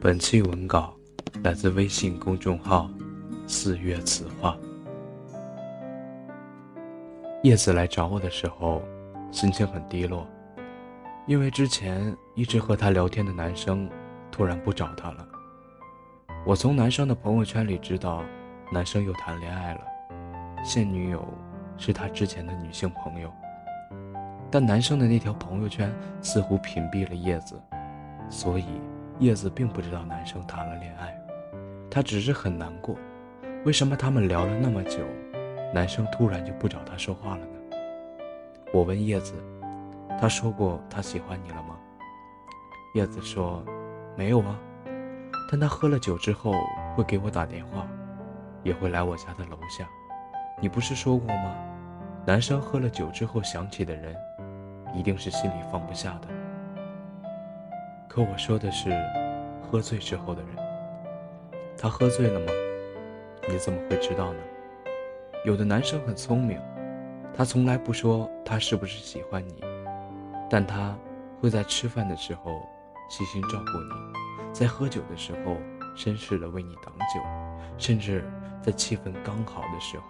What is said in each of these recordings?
本期文稿来自微信公众号“四月词话”。叶子来找我的时候，心情很低落，因为之前一直和他聊天的男生突然不找他了。我从男生的朋友圈里知道，男生又谈恋爱了，现女友是他之前的女性朋友。但男生的那条朋友圈似乎屏蔽了叶子，所以。叶子并不知道男生谈了恋爱，她只是很难过。为什么他们聊了那么久，男生突然就不找她说话了呢？我问叶子：“他说过他喜欢你了吗？”叶子说：“没有啊，但他喝了酒之后会给我打电话，也会来我家的楼下。你不是说过吗？男生喝了酒之后想起的人，一定是心里放不下的。”可我说的是，喝醉之后的人。他喝醉了吗？你怎么会知道呢？有的男生很聪明，他从来不说他是不是喜欢你，但他会在吃饭的时候细心照顾你，在喝酒的时候绅士的为你挡酒，甚至在气氛刚好的时候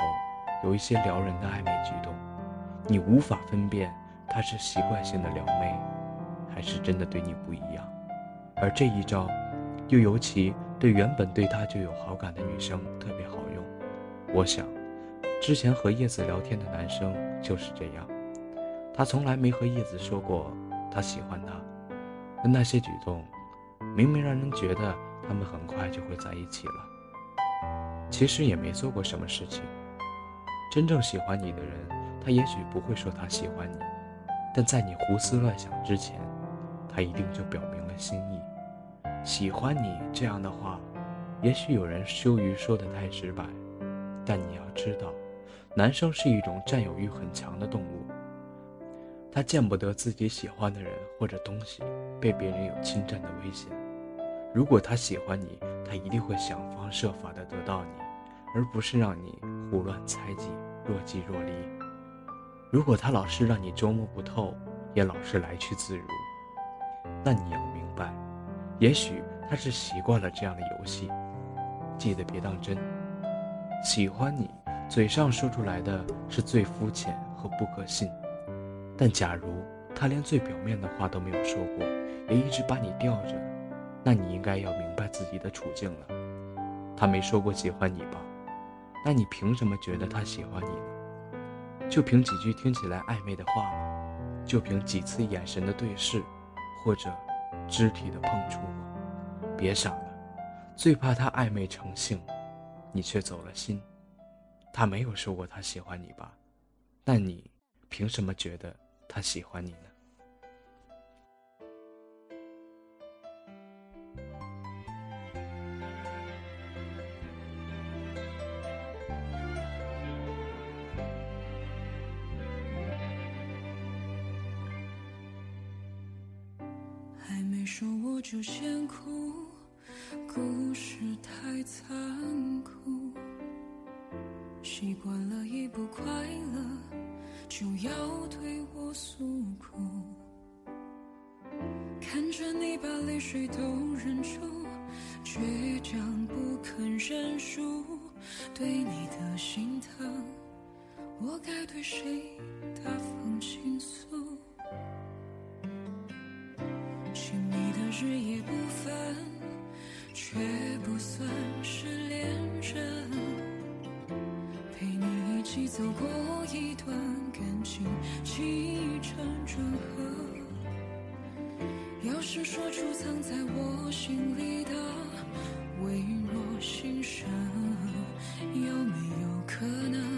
有一些撩人的暧昧举动，你无法分辨他是习惯性的撩妹。还是真的对你不一样，而这一招，又尤其对原本对他就有好感的女生特别好用。我想，之前和叶子聊天的男生就是这样，他从来没和叶子说过他喜欢她，但那些举动，明明让人觉得他们很快就会在一起了。其实也没做过什么事情。真正喜欢你的人，他也许不会说他喜欢你，但在你胡思乱想之前。他一定就表明了心意，喜欢你这样的话，也许有人羞于说的太直白，但你要知道，男生是一种占有欲很强的动物，他见不得自己喜欢的人或者东西被别人有侵占的危险。如果他喜欢你，他一定会想方设法的得到你，而不是让你胡乱猜忌、若即若离。如果他老是让你捉摸不透，也老是来去自如。那你要明白，也许他是习惯了这样的游戏。记得别当真。喜欢你，嘴上说出来的是最肤浅和不可信。但假如他连最表面的话都没有说过，也一直把你吊着，那你应该要明白自己的处境了。他没说过喜欢你吧？那你凭什么觉得他喜欢你呢？就凭几句听起来暧昧的话吗？就凭几次眼神的对视？或者肢体的碰触吗？别傻了，最怕他暧昧成性，你却走了心。他没有说过他喜欢你吧？那你凭什么觉得他喜欢你呢？说我就先哭，故事太残酷。习惯了一不快乐就要对我诉苦，看着你把泪水都忍住，倔强不肯认输。对你的心疼，我该对谁大方倾诉？日夜不分，却不算是恋人。陪你一起走过一段感情起承转合。要是说出藏在我心里的微弱心声，有没有可能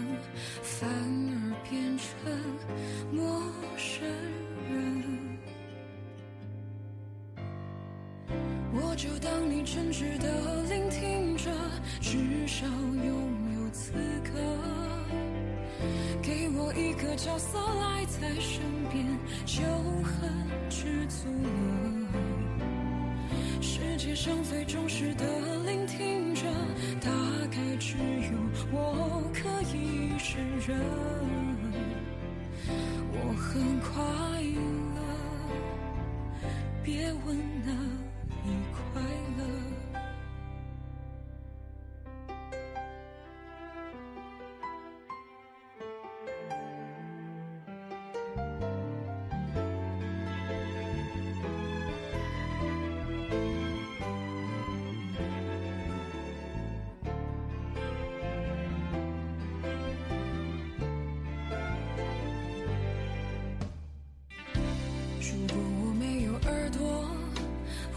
真挚的聆听着，至少拥有资格给我一个角色赖在身边，就很知足了。世界上最忠实的聆听者，大概只有我可以胜任。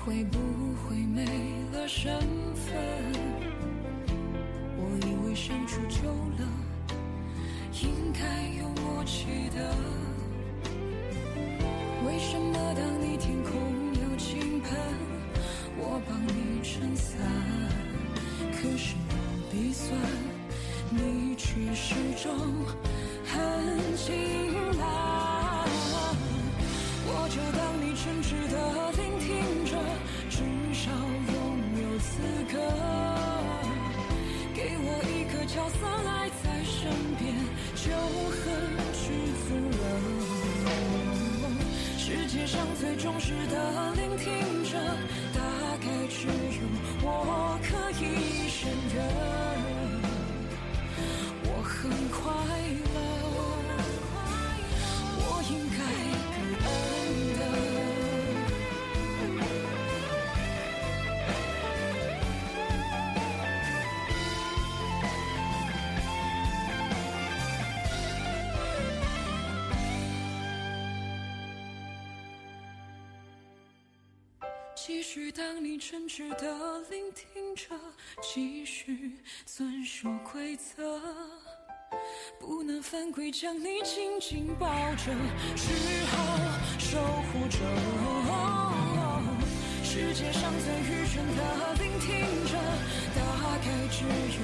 会不会没了身份？我以为相处久了，应该有默契的。为什么当你天空有倾盆，我帮你撑伞，可是我鼻酸，你却始终很晴朗。我就当你真挚的，少拥有资格给我一个角色爱在身边，就很知足了。世界上最忠实的聆听者，大概只有我可以胜任。我很快乐。我应该感恩去当你诚挚的聆听着，继续遵守规则。不能犯规，将你紧紧抱着，只好守护着。世界上最愚蠢的聆听着，大概只有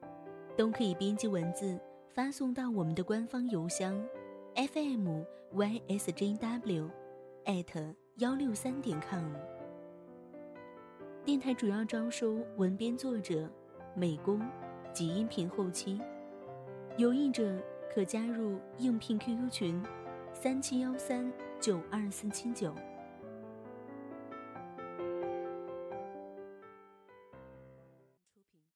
都可以编辑文字发送到我们的官方邮箱，fm ysjw，艾特幺六三点 com。电台主要招收文编作者、美工及音频后期，有意者可加入应聘 QQ 群：三七幺三九二四七九。